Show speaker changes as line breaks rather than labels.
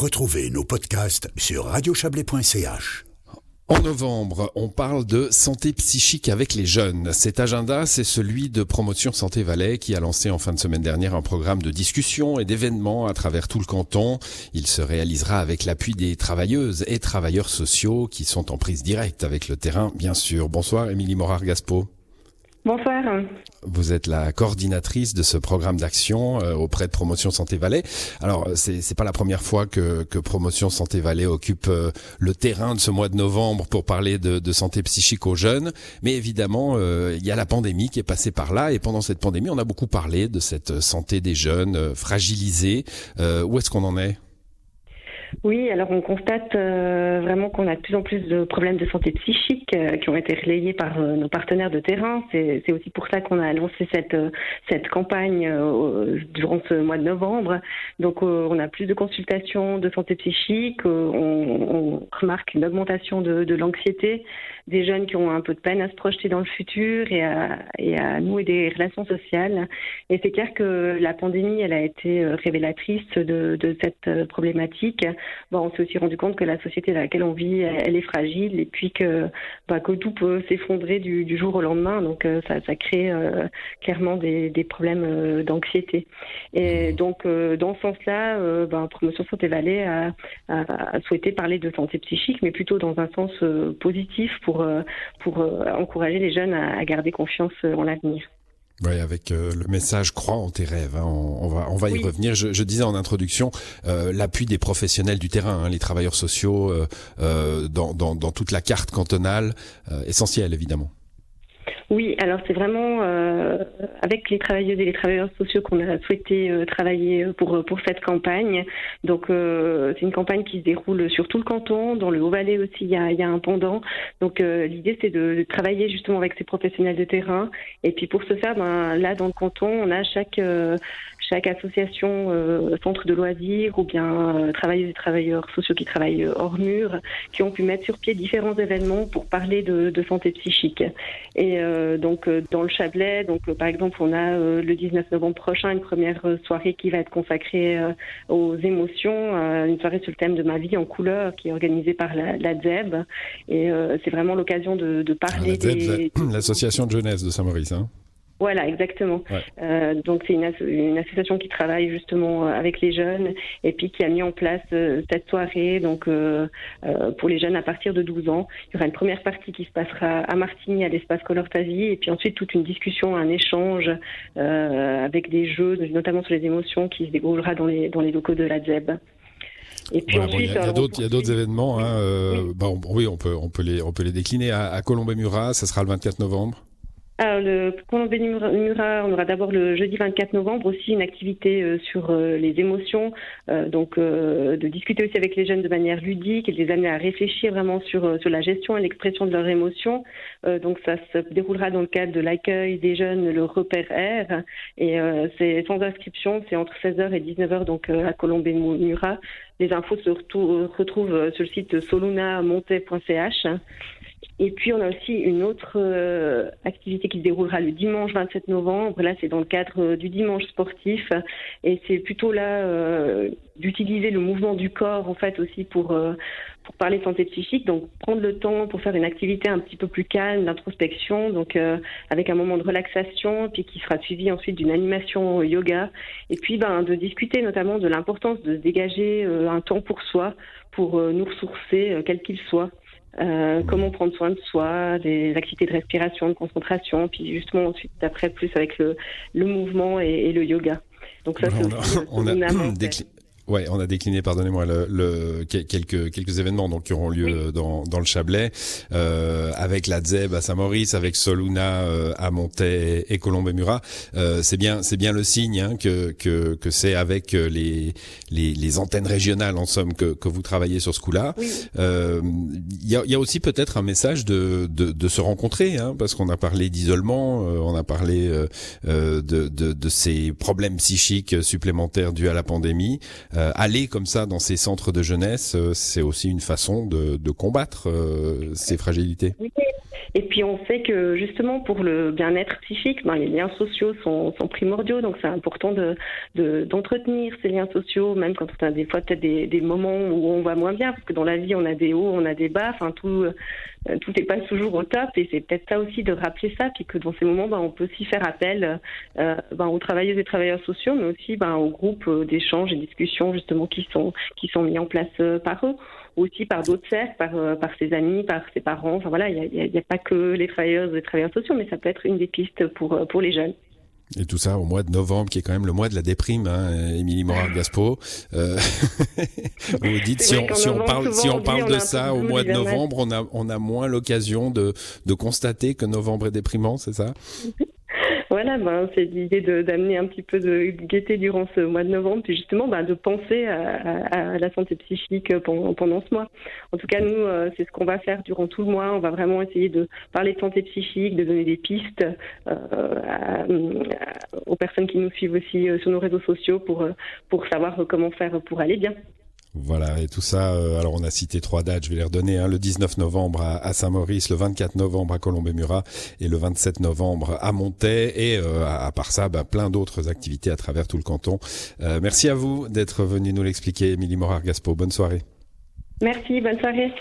Retrouvez nos podcasts sur radiochablais.ch.
En novembre, on parle de santé psychique avec les jeunes. Cet agenda, c'est celui de Promotion Santé Valais qui a lancé en fin de semaine dernière un programme de discussion et d'événements à travers tout le canton. Il se réalisera avec l'appui des travailleuses et travailleurs sociaux qui sont en prise directe avec le terrain, bien sûr. Bonsoir, Émilie Morard-Gaspo.
Bonsoir.
Vous êtes la coordinatrice de ce programme d'action euh, auprès de Promotion Santé Valais. Alors, c'est c'est pas la première fois que, que Promotion Santé Valais occupe euh, le terrain de ce mois de novembre pour parler de, de santé psychique aux jeunes. Mais évidemment, euh, il y a la pandémie qui est passée par là. Et pendant cette pandémie, on a beaucoup parlé de cette santé des jeunes fragilisés. où est-ce qu'on en est?
Oui, alors on constate euh, vraiment qu'on a de plus en plus de problèmes de santé psychique euh, qui ont été relayés par euh, nos partenaires de terrain. C'est aussi pour ça qu'on a lancé cette, euh, cette campagne euh, durant ce mois de novembre. Donc on a plus de consultations de santé psychique, on, on remarque une augmentation de, de l'anxiété, des jeunes qui ont un peu de peine à se projeter dans le futur et à, et à nouer des relations sociales. Et c'est clair que la pandémie, elle a été révélatrice de, de cette problématique. Bon, on s'est aussi rendu compte que la société dans laquelle on vit, elle, elle est fragile et puis que, bah, que tout peut s'effondrer du, du jour au lendemain. Donc euh, ça, ça crée euh, clairement des, des problèmes euh, d'anxiété. Et donc euh, dans ce sens-là, bah, Promotion Santé Valais a, a, a souhaité parler de santé psychique, mais plutôt dans un sens positif pour, pour encourager les jeunes à, à garder confiance en l'avenir.
Oui, avec euh, le message crois en tes rêves. hein. On, on va, on va y
Oui.
revenir. Je, je disais en introduction euh, l'appui des professionnels du terrain, hein, les travailleurs sociaux euh, euh, dans, dans, dans toute la carte cantonale, euh, essentiel évidemment.
Oui, alors c'est vraiment euh, avec les travailleuses et les travailleurs sociaux qu'on a souhaité euh, travailler pour pour cette campagne. Donc euh, c'est une campagne qui se déroule sur tout le canton, dans le Haut-Valais aussi il y a, il y a un pendant. Donc euh, l'idée c'est de, de travailler justement avec ces professionnels de terrain. Et puis pour ce faire, ben là dans le canton, on a chaque euh, chaque association, euh, centre de loisirs ou bien euh, travailleuses et travailleurs sociaux qui travaillent euh, hors mur, qui ont pu mettre sur pied différents événements pour parler de, de santé psychique. Et donc dans le Chablais, donc par exemple, on a le 19 novembre prochain une première soirée qui va être consacrée aux émotions, une soirée sur le thème de ma vie en couleur qui est organisée par la, la ZEB. Et c'est vraiment l'occasion de, de
Ah,
parler
la ZEB,
des,
L'association de jeunesse de Saint-Maurice. Hein.
Voilà, exactement.
Ouais.
Euh, donc c'est une, asso- une association qui travaille justement euh, avec les jeunes et puis qui a mis en place euh, cette soirée donc euh, pour les jeunes à partir de 12 ans. Il y aura une première partie qui se passera à Martigny à l'espace Color Ta Vie et puis ensuite toute une discussion, un échange avec des jeux, notamment sur les émotions qui se déroulera dans les dans les locaux de la ZEB. Et puis
Voilà, bon, il y
ensuite,
a, il y a
alors, on
d'autres, il y a d'autres
poursuit-
événements. Hein,
Oui.
bah, on- oui, on peut, on peut les, on peut les décliner à, à Colombey-Murat. Ça sera le 24 novembre.
Alors, le Colombé Murat, on aura d'abord le jeudi 24 novembre aussi une activité euh, sur euh, les émotions, euh, donc de discuter aussi avec les jeunes de manière ludique et de les amener à réfléchir vraiment sur, sur la gestion et l'expression de leurs émotions. Donc ça se déroulera dans le cadre de l'accueil des jeunes, le repère R, et c'est sans inscription, c'est entre 16h et 19h donc à Colombé Murat. Les infos se retrouvent sur le site solunamontais.ch. Et puis on a aussi une autre euh, activité qui se déroulera le dimanche 27 novembre. Là, c'est dans le cadre euh, du dimanche sportif, et c'est plutôt là euh, d'utiliser le mouvement du corps en fait aussi pour pour parler santé psychique. Donc prendre le temps pour faire une activité un petit peu plus calme, d'introspection, donc avec un moment de relaxation, puis qui sera suivi ensuite d'une animation yoga, et puis ben de discuter notamment de l'importance de dégager un temps pour soi, pour nous ressourcer, quel qu'il soit. Euh, comment prendre soin de soi, des activités de respiration, de concentration, puis justement ensuite après plus avec le, le mouvement et, et le yoga. Donc ça c'est
on a- a. Ouais, on a décliné, pardonnez-moi, le, le- que- quelques quelques événements donc qui auront lieu
Oui.
euh, dans dans le Chablais, euh, avec la ZEB à Saint-Maurice, avec Soluna euh, à Montais et Colombey-Murat. Euh, c'est bien c'est bien le signe hein, que que que c'est avec euh, les, les les antennes régionales en somme que que vous travaillez sur ce coup-là.
Oui.
Euh, Il y, a, il y a aussi peut-être un message de, de, de se rencontrer, hein, parce qu'on a parlé d'isolement, euh, on a parlé de, de, de ces problèmes psychiques supplémentaires dus à la pandémie. Euh, aller comme ça dans ces centres de jeunesse, euh, c'est aussi une façon de, combattre euh, ces fragilités.
Et puis on sait que justement pour le bien-être psychique, ben, les liens sociaux sont, sont primordiaux, donc c'est important de d'entretenir ces liens sociaux, même quand on a des fois peut-être des, des, moments où on va moins bien, parce que dans la vie on a des hauts, on a des bas, enfin tout tout n'est pas toujours au top, et c'est peut-être ça aussi de rappeler ça, puis que dans ces moments, ben, on peut aussi faire appel euh, ben, aux travailleuses et travailleurs sociaux, mais aussi ben, aux groupes d'échange et discussions justement qui sont qui sont mis en place par eux aussi par d'autres cercles, par, euh, par ses amis, par ses parents. Enfin voilà, il n'y a, a, pas que les travailleurs et les travailleurs sociaux, mais ça peut être une des pistes pour, euh, pour les jeunes.
Et tout ça au mois de novembre, qui est quand même le mois de la déprime, hein, Émilie Morard-Gaspo. Euh, vous dites, si on, si on, parle, si on parle de ça au mois de novembre, on a, on a moins l'occasion de, de constater que novembre est déprimant, c'est ça?
C'est l'idée d'amener un petit peu de gaieté durant ce mois de novembre, puis justement ben, de penser à, la santé psychique pendant, pendant, ce mois. En tout cas, nous, euh, c'est ce qu'on va faire durant tout le mois. On va vraiment essayer de parler de santé psychique, de donner des pistes euh, aux personnes qui nous suivent aussi euh, sur nos réseaux sociaux pour, pour savoir comment faire pour aller bien.
Voilà, et tout ça, euh, alors on a cité trois dates, je vais les redonner, hein, le 19 novembre à, Saint-Maurice, le 24 novembre à Colombey-Murat et le 27 novembre à Montaix, et euh, à, part ça, ben, plein d'autres activités à travers tout le canton. Euh, merci à vous d'être venu nous l'expliquer, Émilie Morard-Gaspo. Bonne soirée.
Merci, bonne soirée.